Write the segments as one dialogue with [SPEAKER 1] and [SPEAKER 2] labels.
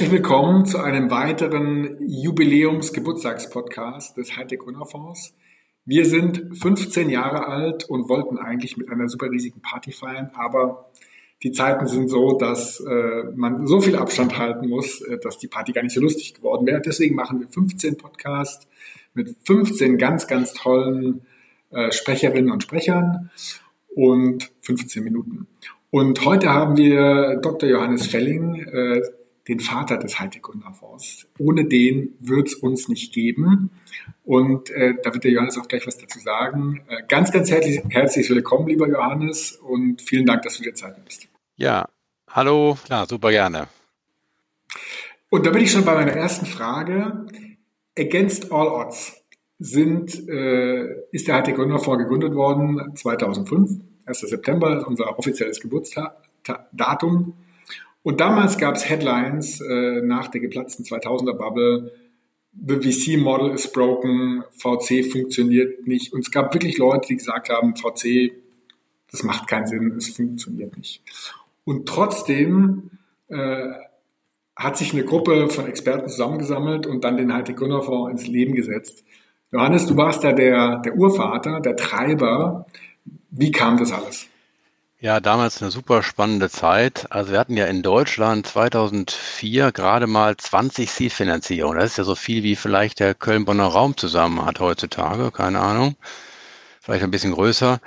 [SPEAKER 1] Herzlich willkommen zu einem weiteren Jubiläums-Geburtstagspodcast des Hightech Gründerfonds. Wir sind 15 Jahre alt und wollten eigentlich mit einer super riesigen Party feiern, aber die Zeiten sind so, dass äh, man so viel Abstand halten muss, äh, dass die Party gar nicht so lustig geworden wäre. Deswegen machen wir 15 Podcasts mit 15 ganz, ganz tollen äh, Sprecherinnen und Sprechern und 15 Minuten. Und heute haben wir Dr. Johannes Felling, äh, den Vater des Hightech-Gründerfonds. Ohne den wird es uns nicht geben. Und äh, da wird der Johannes auch gleich was dazu sagen. Äh, ganz, ganz herzlich, herzlich willkommen, lieber Johannes, und vielen Dank, dass du dir Zeit nimmst.
[SPEAKER 2] Ja, hallo, klar, super gerne.
[SPEAKER 1] Und da bin ich schon bei meiner ersten Frage. Against All Odds sind, äh, ist der Hightech-Gründerfonds gegründet worden 2005. 1. September ist unser offizielles Geburtsdatum. Und damals gab es Headlines äh, nach der geplatzten 2000er Bubble, The VC Model is broken, VC funktioniert nicht. Und es gab wirklich Leute, die gesagt haben, VC, das macht keinen Sinn, es funktioniert nicht. Und trotzdem äh, hat sich eine Gruppe von Experten zusammengesammelt und dann den Hightech Gründerfonds ins Leben gesetzt. Johannes, du warst da der, der Urvater, der Treiber. Wie kam das alles?
[SPEAKER 2] Ja, damals eine super spannende Zeit. Also wir hatten ja in Deutschland 2004 gerade mal 20 Seed-Finanzierungen. Das ist ja so viel, wie vielleicht der Köln-Bonner Raum zusammen hat heutzutage, keine Ahnung. Vielleicht ein bisschen größer.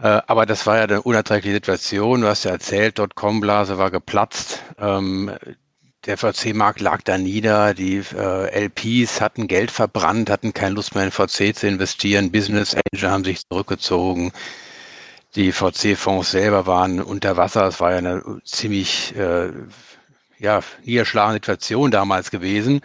[SPEAKER 2] Äh, aber das war ja eine unerträgliche Situation. Du hast ja erzählt, Dotcom-Blase war geplatzt. Ähm, der VC-Markt lag da nieder. Die äh, LPs hatten Geld verbrannt, hatten keine Lust mehr in VC zu investieren. Business Angel haben sich zurückgezogen. Die VC-Fonds selber waren unter Wasser. Es war ja eine ziemlich äh, ja, niederschlagende Situation damals gewesen.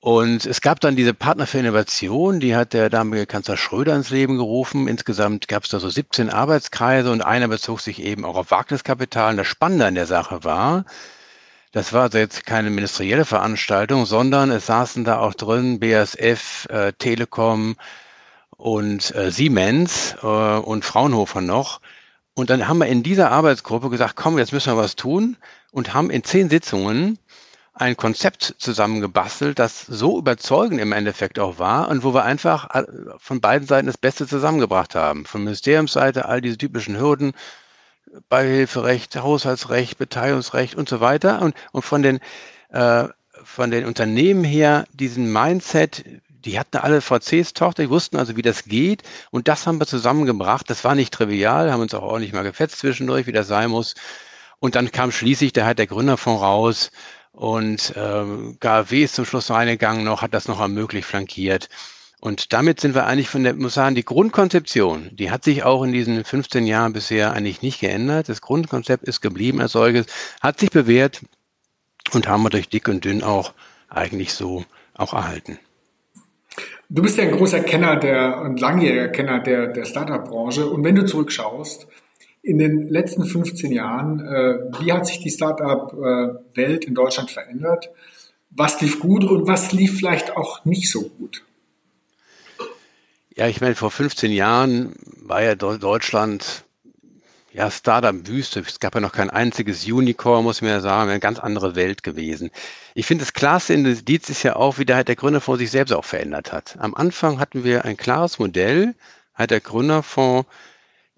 [SPEAKER 2] Und es gab dann diese Partner für Innovation, die hat der damalige Kanzler Schröder ins Leben gerufen. Insgesamt gab es da so 17 Arbeitskreise und einer bezog sich eben auch auf Wagniskapital. Und das Spannende an der Sache war, das war also jetzt keine ministerielle Veranstaltung, sondern es saßen da auch drin BASF, äh, Telekom, und äh, Siemens äh, und Fraunhofer noch. Und dann haben wir in dieser Arbeitsgruppe gesagt, komm, jetzt müssen wir was tun und haben in zehn Sitzungen ein Konzept zusammengebastelt, das so überzeugend im Endeffekt auch war und wo wir einfach äh, von beiden Seiten das Beste zusammengebracht haben. Von Ministeriumsseite all diese typischen Hürden, Beihilferecht, Haushaltsrecht, Beteiligungsrecht und so weiter und, und von den äh, von den Unternehmen her diesen Mindset, die hatten alle VCs Tochter, die wussten also, wie das geht. Und das haben wir zusammengebracht. Das war nicht trivial, haben uns auch ordentlich mal gefetzt zwischendurch, wie das sein muss. Und dann kam schließlich der halt der Gründerfonds raus und ähm, GAW ist zum Schluss reingegangen noch, hat das noch ermöglicht, flankiert. Und damit sind wir eigentlich von der, muss sagen, die Grundkonzeption, die hat sich auch in diesen 15 Jahren bisher eigentlich nicht geändert. Das Grundkonzept ist geblieben als solches, hat sich bewährt und haben wir durch dick und dünn auch eigentlich so auch erhalten.
[SPEAKER 1] Du bist ja ein großer Kenner der und langjähriger Kenner der, der Startup-Branche. Und wenn du zurückschaust, in den letzten 15 Jahren, äh, wie hat sich die Startup-Welt in Deutschland verändert? Was lief gut und was lief vielleicht auch nicht so gut?
[SPEAKER 2] Ja, ich meine, vor 15 Jahren war ja Deutschland ja, Startup-Wüste. Es gab ja noch kein einziges Unicorn, muss man ja sagen, eine ganz andere Welt gewesen. Ich finde, das klarste Indiz ist ja auch, wie der, der Gründerfonds sich selbst auch verändert hat. Am Anfang hatten wir ein klares Modell, halt der Gründerfonds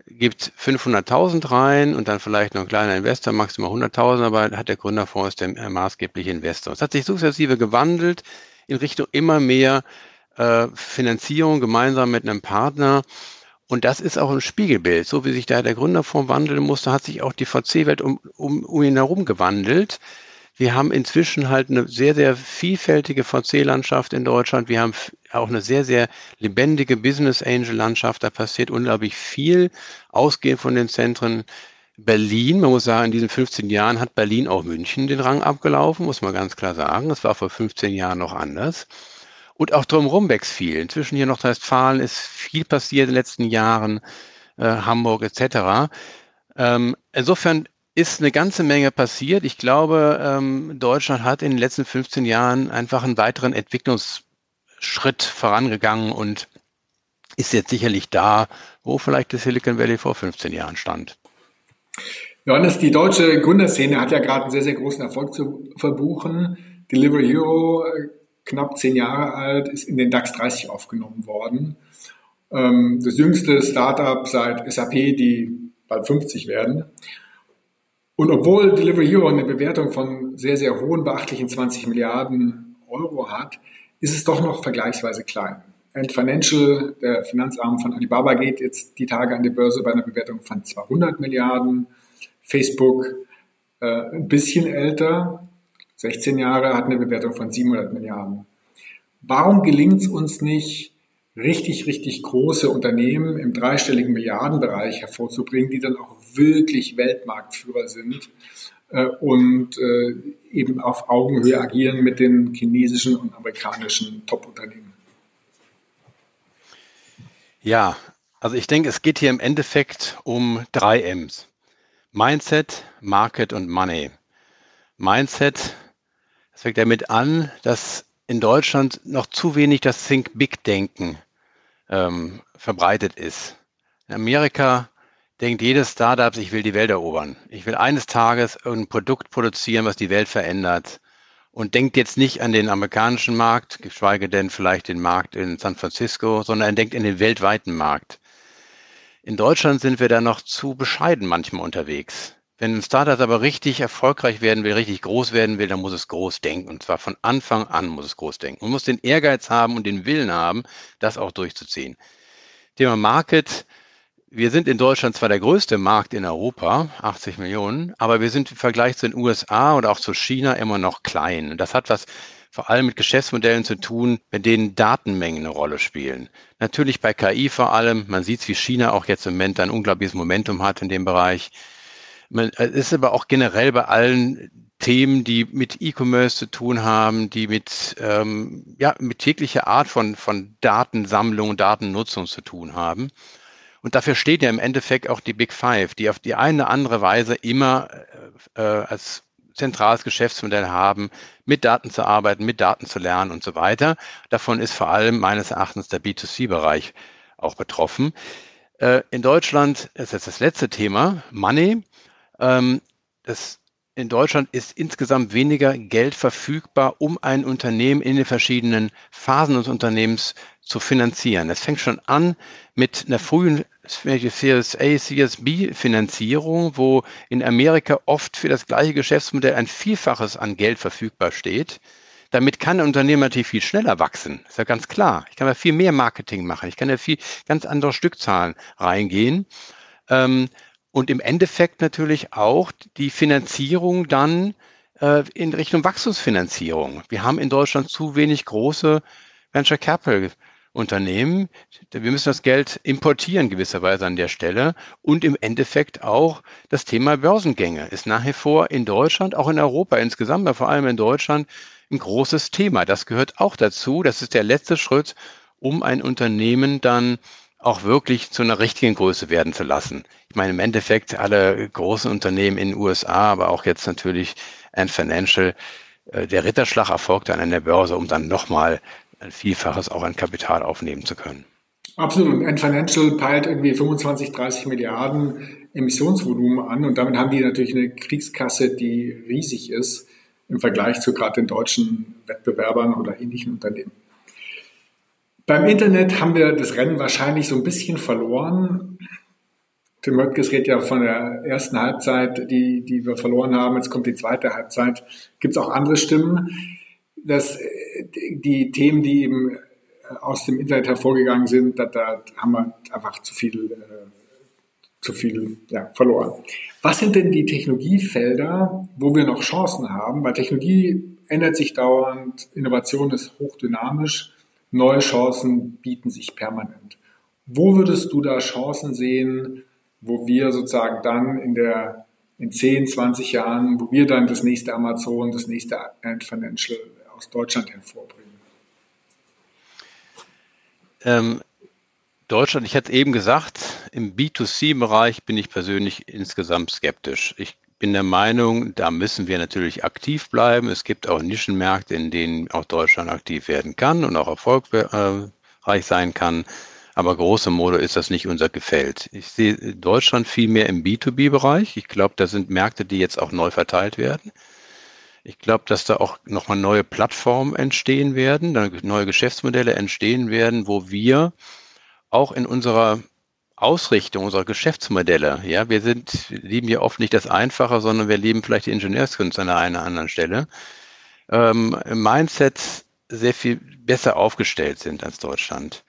[SPEAKER 2] gibt 500.000 rein und dann vielleicht noch ein kleiner Investor, maximal 100.000, aber hat der Gründerfonds ist der maßgebliche Investor. Es hat sich sukzessive gewandelt in Richtung immer mehr äh, Finanzierung gemeinsam mit einem Partner. Und das ist auch ein Spiegelbild. So wie sich da der Gründerfonds wandeln musste, hat sich auch die VC-Welt um, um, um ihn herum gewandelt. Wir haben inzwischen halt eine sehr, sehr vielfältige VC-Landschaft in Deutschland. Wir haben auch eine sehr, sehr lebendige Business Angel-Landschaft. Da passiert unglaublich viel, ausgehend von den Zentren. Berlin, man muss sagen, in diesen 15 Jahren hat Berlin auch München den Rang abgelaufen, muss man ganz klar sagen. Das war vor 15 Jahren noch anders. Und auch drumherum wächst viel. Inzwischen hier noch Westfalen ist viel passiert in den letzten Jahren, äh, Hamburg etc. Ähm, insofern ist eine ganze Menge passiert. Ich glaube, ähm, Deutschland hat in den letzten 15 Jahren einfach einen weiteren Entwicklungsschritt vorangegangen und ist jetzt sicherlich da, wo vielleicht das Silicon Valley vor 15 Jahren stand.
[SPEAKER 1] Johannes, die deutsche Gründerszene hat ja gerade einen sehr, sehr großen Erfolg zu verbuchen. Delivery Hero, äh, knapp zehn Jahre alt, ist in den DAX 30 aufgenommen worden. Ähm, das jüngste Startup seit SAP, die bald 50 werden. Und obwohl Delivery Hero eine Bewertung von sehr, sehr hohen, beachtlichen 20 Milliarden Euro hat, ist es doch noch vergleichsweise klein. Ant Financial, der Finanzarm von Alibaba, geht jetzt die Tage an die Börse bei einer Bewertung von 200 Milliarden. Facebook äh, ein bisschen älter, 16 Jahre, hat eine Bewertung von 700 Milliarden. Warum gelingt es uns nicht, richtig, richtig große Unternehmen im dreistelligen Milliardenbereich hervorzubringen, die dann auch wirklich Weltmarktführer sind äh, und äh, eben auf Augenhöhe agieren mit den chinesischen und amerikanischen Top-Unternehmen?
[SPEAKER 2] Ja, also ich denke, es geht hier im Endeffekt um drei M's. Mindset, Market und Money. Mindset, das fängt damit an, dass in Deutschland noch zu wenig das Think Big Denken ähm, verbreitet ist. In Amerika denkt jedes Startup, ich will die Welt erobern. Ich will eines Tages ein Produkt produzieren, was die Welt verändert. Und denkt jetzt nicht an den amerikanischen Markt, geschweige denn vielleicht den Markt in San Francisco, sondern er denkt in den weltweiten Markt. In Deutschland sind wir da noch zu bescheiden manchmal unterwegs. Wenn ein Startup aber richtig erfolgreich werden will, richtig groß werden will, dann muss es groß denken. Und zwar von Anfang an muss es groß denken. Man muss den Ehrgeiz haben und den Willen haben, das auch durchzuziehen. Thema Market. Wir sind in Deutschland zwar der größte Markt in Europa, 80 Millionen, aber wir sind im Vergleich zu den USA oder auch zu China immer noch klein. Und das hat was vor allem mit Geschäftsmodellen zu tun, bei denen Datenmengen eine Rolle spielen. Natürlich bei KI vor allem. Man sieht, wie China auch jetzt im Moment ein unglaubliches Momentum hat in dem Bereich. Man, es ist aber auch generell bei allen Themen, die mit E-Commerce zu tun haben, die mit, ähm, ja, mit täglicher Art von, von Datensammlung, Datennutzung zu tun haben. Und dafür steht ja im Endeffekt auch die Big Five, die auf die eine oder andere Weise immer äh, äh als zentrales Geschäftsmodell haben, mit Daten zu arbeiten, mit Daten zu lernen und so weiter. Davon ist vor allem meines Erachtens der B2C-Bereich auch betroffen. Äh, in Deutschland ist jetzt das letzte Thema, Money. Ähm, das in Deutschland ist insgesamt weniger Geld verfügbar, um ein Unternehmen in den verschiedenen Phasen des Unternehmens zu finanzieren. Es fängt schon an mit einer frühen Series A, Series B Finanzierung, wo in Amerika oft für das gleiche Geschäftsmodell ein Vielfaches an Geld verfügbar steht. Damit kann ein Unternehmen natürlich viel schneller wachsen. Ist ja ganz klar. Ich kann da viel mehr Marketing machen. Ich kann da viel ganz andere Stückzahlen reingehen. Ähm, und im Endeffekt natürlich auch die Finanzierung dann äh, in Richtung Wachstumsfinanzierung. Wir haben in Deutschland zu wenig große Venture Capital Unternehmen. Wir müssen das Geld importieren gewisserweise an der Stelle. Und im Endeffekt auch das Thema Börsengänge ist nach wie vor in Deutschland, auch in Europa insgesamt, aber vor allem in Deutschland ein großes Thema. Das gehört auch dazu. Das ist der letzte Schritt, um ein Unternehmen dann auch wirklich zu einer richtigen Größe werden zu lassen. Ich meine, im Endeffekt alle großen Unternehmen in den USA, aber auch jetzt natürlich Ant Financial, äh, der Ritterschlag erfolgt dann an der Börse, um dann nochmal ein Vielfaches auch an Kapital aufnehmen zu können.
[SPEAKER 1] Absolut. Ant Financial peilt irgendwie 25, 30 Milliarden Emissionsvolumen an und damit haben die natürlich eine Kriegskasse, die riesig ist im Vergleich zu gerade den deutschen Wettbewerbern oder ähnlichen Unternehmen. Beim Internet haben wir das Rennen wahrscheinlich so ein bisschen verloren. Tim Möttges redet ja von der ersten Halbzeit, die, die wir verloren haben. Jetzt kommt die zweite Halbzeit. Gibt es auch andere Stimmen? Dass die Themen, die eben aus dem Internet hervorgegangen sind, da, da haben wir einfach zu viel, äh, zu viel ja, verloren. Was sind denn die Technologiefelder, wo wir noch Chancen haben? Weil Technologie ändert sich dauernd, Innovation ist hochdynamisch neue Chancen bieten sich permanent. Wo würdest du da Chancen sehen, wo wir sozusagen dann in der in 10, 20 Jahren, wo wir dann das nächste Amazon, das nächste Ant Financial aus Deutschland hervorbringen?
[SPEAKER 2] Ähm, Deutschland, ich hatte eben gesagt, im B2C-Bereich bin ich persönlich insgesamt skeptisch. Ich bin der Meinung, da müssen wir natürlich aktiv bleiben. Es gibt auch Nischenmärkte, in denen auch Deutschland aktiv werden kann und auch erfolgreich sein kann. Aber große Mode ist das nicht unser Gefällt. Ich sehe Deutschland viel mehr im B2B-Bereich. Ich glaube, da sind Märkte, die jetzt auch neu verteilt werden. Ich glaube, dass da auch nochmal neue Plattformen entstehen werden, neue Geschäftsmodelle entstehen werden, wo wir auch in unserer Ausrichtung unserer Geschäftsmodelle, ja, wir sind, lieben ja oft nicht das Einfache, sondern wir lieben vielleicht die Ingenieurskunst an einer anderen Stelle, ähm, im Mindset sehr viel besser aufgestellt sind als Deutschland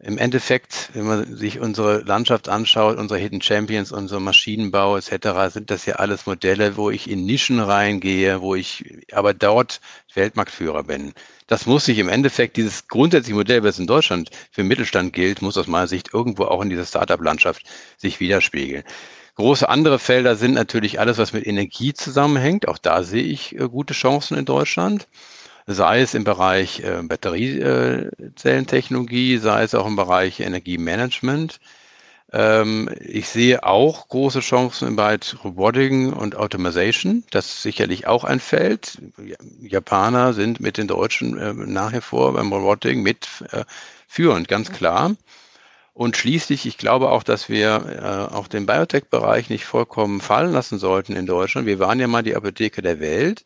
[SPEAKER 2] im Endeffekt, wenn man sich unsere Landschaft anschaut, unsere Hidden Champions, unser Maschinenbau etc., sind das ja alles Modelle, wo ich in Nischen reingehe, wo ich aber dort Weltmarktführer bin. Das muss sich im Endeffekt, dieses grundsätzliche Modell, was in Deutschland für Mittelstand gilt, muss aus meiner Sicht irgendwo auch in dieser Startup-Landschaft sich widerspiegeln. Große andere Felder sind natürlich alles, was mit Energie zusammenhängt. Auch da sehe ich äh, gute Chancen in Deutschland sei es im Bereich äh, Batteriezellentechnologie, sei es auch im Bereich Energiemanagement. Ähm, ich sehe auch große Chancen im Bereich Roboting und Automation. Das ist sicherlich auch ein Feld. Japaner sind mit den Deutschen äh, nach wie vor beim Roboting mit äh, führend, ganz klar. Und schließlich, ich glaube auch, dass wir äh, auch den Biotech-Bereich nicht vollkommen fallen lassen sollten in Deutschland. Wir waren ja mal die Apotheke der Welt.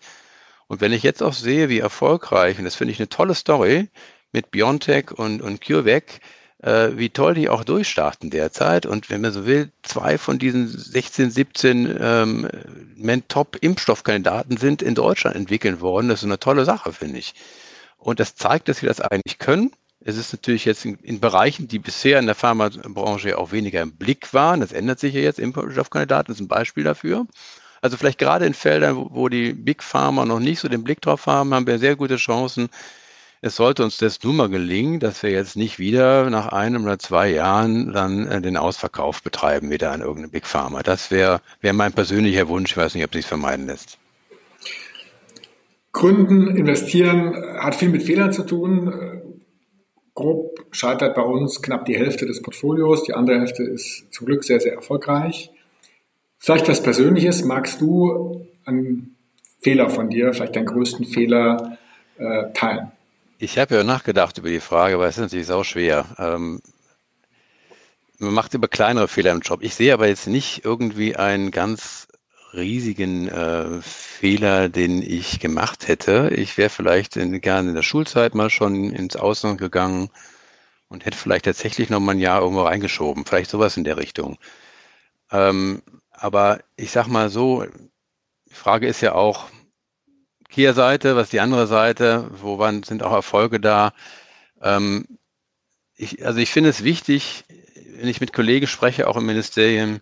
[SPEAKER 2] Und wenn ich jetzt auch sehe, wie erfolgreich, und das finde ich eine tolle Story mit Biontech und, und CureVac, äh, wie toll die auch durchstarten derzeit. Und wenn man so will, zwei von diesen 16, 17 ähm, Top-Impfstoffkandidaten sind in Deutschland entwickelt worden. Das ist eine tolle Sache, finde ich. Und das zeigt, dass wir das eigentlich können. Es ist natürlich jetzt in, in, Bereichen, die bisher in der Pharmabranche auch weniger im Blick waren. Das ändert sich ja jetzt. Impfstoffkandidaten ist ein Beispiel dafür. Also vielleicht gerade in Feldern, wo die Big Pharma noch nicht so den Blick drauf haben, haben wir sehr gute Chancen. Es sollte uns das nun mal gelingen, dass wir jetzt nicht wieder nach einem oder zwei Jahren dann äh, den Ausverkauf betreiben, wieder an irgendeine Big Pharma. Das wäre wär mein persönlicher Wunsch. Ich weiß nicht, ob sich vermeiden lässt.
[SPEAKER 1] Gründen, investieren hat viel mit Fehlern zu tun. Grob scheitert bei uns knapp die Hälfte des Portfolios. Die andere Hälfte ist zum Glück sehr, sehr erfolgreich. Vielleicht was Persönliches, magst du einen Fehler von dir, vielleicht deinen größten Fehler äh, teilen?
[SPEAKER 2] Ich habe ja nachgedacht über die Frage, aber es ist natürlich auch schwer. Ähm, man macht immer kleinere Fehler im Job. Ich sehe aber jetzt nicht irgendwie einen ganz riesigen äh, Fehler, den ich gemacht hätte. Ich wäre vielleicht in, gerne in der Schulzeit mal schon ins Ausland gegangen und hätte vielleicht tatsächlich noch mal ein Jahr irgendwo reingeschoben. Vielleicht sowas in der Richtung. Ähm, aber ich sag mal so, die Frage ist ja auch Kehrseite, was die andere Seite, wo wann sind auch Erfolge da? Ähm, ich, also ich finde es wichtig, wenn ich mit Kollegen spreche, auch im Ministerium,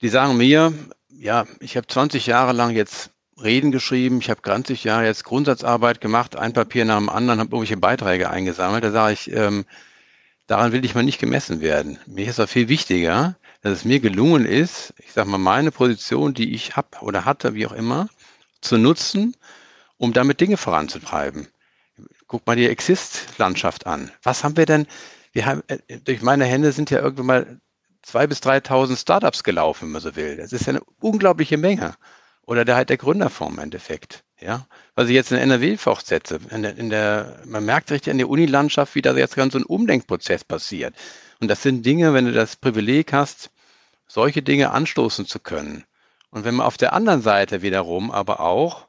[SPEAKER 2] die sagen mir, ja, ich habe 20 Jahre lang jetzt Reden geschrieben, ich habe 20 Jahre jetzt Grundsatzarbeit gemacht, ein Papier nach dem anderen, habe irgendwelche Beiträge eingesammelt. Da sage ich, ähm, daran will ich mal nicht gemessen werden. Mir ist das viel wichtiger, dass es mir gelungen ist, ich sage mal, meine Position, die ich habe oder hatte, wie auch immer, zu nutzen, um damit Dinge voranzutreiben. Guck mal die Exist-Landschaft an. Was haben wir denn? Wir haben, äh, durch meine Hände sind ja irgendwann mal zwei bis 3.000 Startups gelaufen, wenn man so will. Das ist ja eine unglaubliche Menge. Oder der halt der Gründerform im Endeffekt. Ja, was ich jetzt in NRW fortsetze. In der, in der, man merkt richtig an der Unilandschaft, wie da jetzt ganz so ein Umdenkprozess passiert. Und das sind Dinge, wenn du das Privileg hast, solche Dinge anstoßen zu können. Und wenn man auf der anderen Seite wiederum aber auch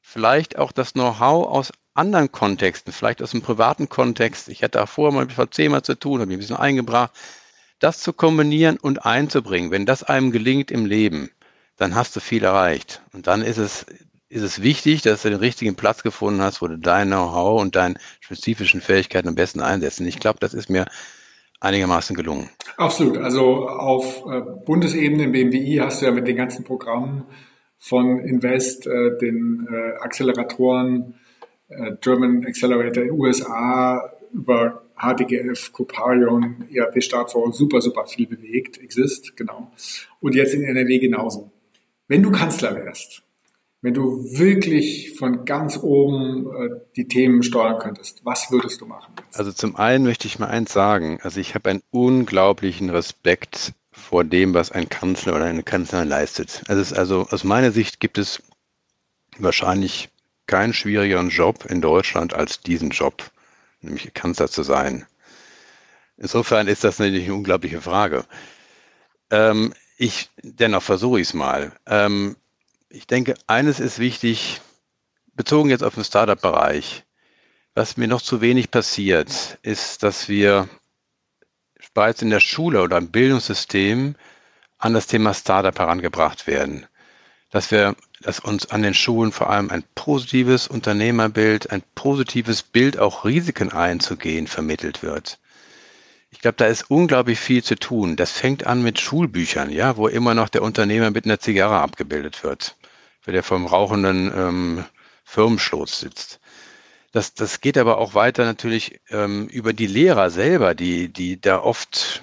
[SPEAKER 2] vielleicht auch das Know-how aus anderen Kontexten, vielleicht aus dem privaten Kontext, ich hatte auch vorher mal mit VC mal zu tun, habe mich ein bisschen eingebracht, das zu kombinieren und einzubringen, wenn das einem gelingt im Leben, dann hast du viel erreicht. Und dann ist es, ist es wichtig, dass du den richtigen Platz gefunden hast, wo du dein Know-how und deine spezifischen Fähigkeiten am besten einsetzt. Und ich glaube, das ist mir einigermaßen gelungen.
[SPEAKER 1] Absolut. Also auf äh, Bundesebene im BMWI hast du ja mit den ganzen Programmen von Invest, äh, den äh, Acceleratoren, German Accelerator in USA über HDGF, Coparion, ERP Startfonds super, super viel bewegt, Exist, genau. Und jetzt in NRW genauso. Wenn du Kanzler wärst, wenn du wirklich von ganz oben äh, die Themen steuern könntest, was würdest du machen?
[SPEAKER 2] Jetzt? Also zum einen möchte ich mal eins sagen. Also ich habe einen unglaublichen Respekt vor dem, was ein Kanzler oder eine Kanzlerin leistet. Also, also aus meiner Sicht gibt es wahrscheinlich keinen schwierigeren Job in Deutschland als diesen Job, nämlich Kanzler zu sein. Insofern ist das natürlich eine unglaubliche Frage. Ähm, ich, dennoch versuche ich es mal. Ähm, ich denke, eines ist wichtig, bezogen jetzt auf den Startup-Bereich. Was mir noch zu wenig passiert, ist, dass wir bereits in der Schule oder im Bildungssystem an das Thema Startup herangebracht werden. Dass wir, dass uns an den Schulen vor allem ein positives Unternehmerbild, ein positives Bild, auch Risiken einzugehen, vermittelt wird. Ich glaube, da ist unglaublich viel zu tun. Das fängt an mit Schulbüchern, ja, wo immer noch der Unternehmer mit einer Zigarre abgebildet wird, weil der vom rauchenden ähm, Firmenschloss sitzt. Das, das geht aber auch weiter natürlich ähm, über die Lehrer selber, die, die da oft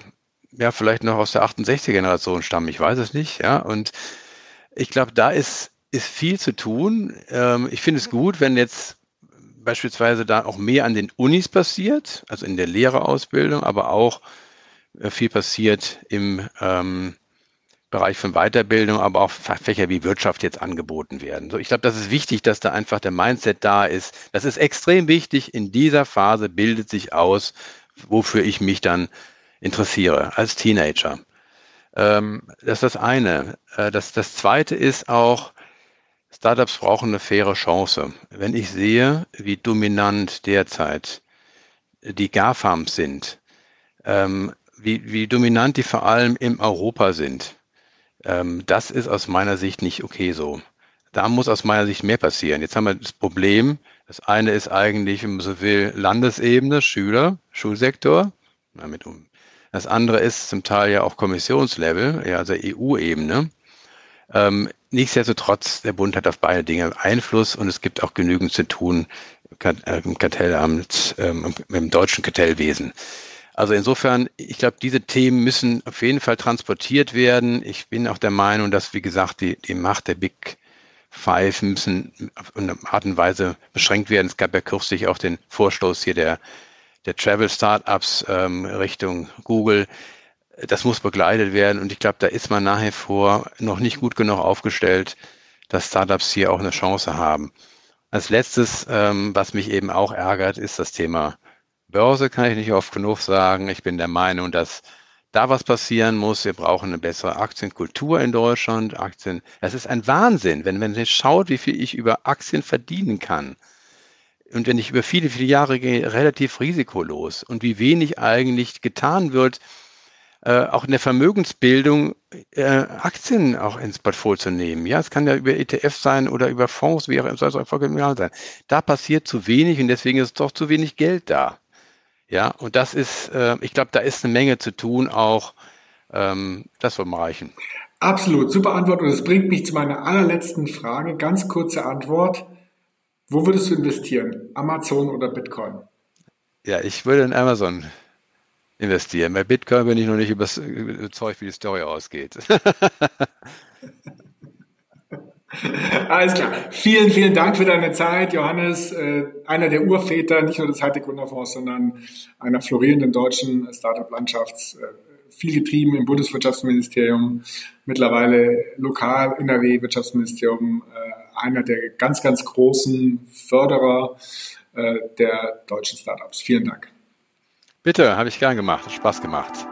[SPEAKER 2] ja vielleicht noch aus der 68er Generation stammen, ich weiß es nicht, ja. Und ich glaube, da ist, ist viel zu tun. Ähm, ich finde es gut, wenn jetzt beispielsweise da auch mehr an den Unis passiert, also in der Lehrerausbildung, aber auch äh, viel passiert im ähm, Bereich von Weiterbildung, aber auch Fächer wie Wirtschaft jetzt angeboten werden. So, ich glaube, das ist wichtig, dass da einfach der Mindset da ist. Das ist extrem wichtig. In dieser Phase bildet sich aus, wofür ich mich dann interessiere als Teenager. Ähm, das ist das eine. Äh, das, das zweite ist auch, Startups brauchen eine faire Chance. Wenn ich sehe, wie dominant derzeit die GAFAMs sind, ähm, wie, wie dominant die vor allem in Europa sind, ähm, das ist aus meiner Sicht nicht okay so. Da muss aus meiner Sicht mehr passieren. Jetzt haben wir das Problem, das eine ist eigentlich, wenn man so will, Landesebene, Schüler, Schulsektor. Damit um. Das andere ist zum Teil ja auch Kommissionslevel, ja, also EU-Ebene. Ähm, nichtsdestotrotz, der Bund hat auf beide Dinge Einfluss und es gibt auch genügend zu tun äh, im Kartellamt, ähm, im deutschen Kartellwesen. Also insofern, ich glaube, diese Themen müssen auf jeden Fall transportiert werden. Ich bin auch der Meinung, dass, wie gesagt, die, die Macht der Big Five müssen auf eine Art und Weise beschränkt werden. Es gab ja kürzlich auch den Vorstoß hier der, der Travel Startups ähm, Richtung Google das muss begleitet werden und ich glaube, da ist man nachher vor noch nicht gut genug aufgestellt, dass Startups hier auch eine Chance haben. Als letztes, ähm, was mich eben auch ärgert, ist das Thema Börse, kann ich nicht oft genug sagen. Ich bin der Meinung, dass da was passieren muss. Wir brauchen eine bessere Aktienkultur in Deutschland. Aktien, es ist ein Wahnsinn, wenn man jetzt schaut, wie viel ich über Aktien verdienen kann. Und wenn ich über viele, viele Jahre gehe, relativ risikolos und wie wenig eigentlich getan wird, äh, auch in der Vermögensbildung äh, Aktien auch ins Portfolio zu nehmen. Ja, es kann ja über ETF sein oder über Fonds, wie auch immer, soll es auch sein. Da passiert zu wenig und deswegen ist doch zu wenig Geld da. Ja, und das ist, äh, ich glaube, da ist eine Menge zu tun, auch ähm, das wird reichen.
[SPEAKER 1] Absolut, super Antwort. Und es bringt mich zu meiner allerletzten Frage. Ganz kurze Antwort. Wo würdest du investieren? Amazon oder Bitcoin?
[SPEAKER 2] Ja, ich würde in Amazon investieren. Bei Bitcoin bin ich noch nicht überzeugt, wie die Story ausgeht.
[SPEAKER 1] Alles klar. Vielen, vielen Dank für deine Zeit, Johannes. Äh, einer der Urväter, nicht nur des Hightech-Gründerfonds, sondern einer florierenden deutschen Startup-Landschafts. Äh, viel getrieben im Bundeswirtschaftsministerium, mittlerweile lokal NRW-Wirtschaftsministerium, äh, einer der ganz, ganz großen Förderer der deutschen Startups. Vielen Dank.
[SPEAKER 2] Bitte, habe ich gern gemacht. Hat Spaß gemacht.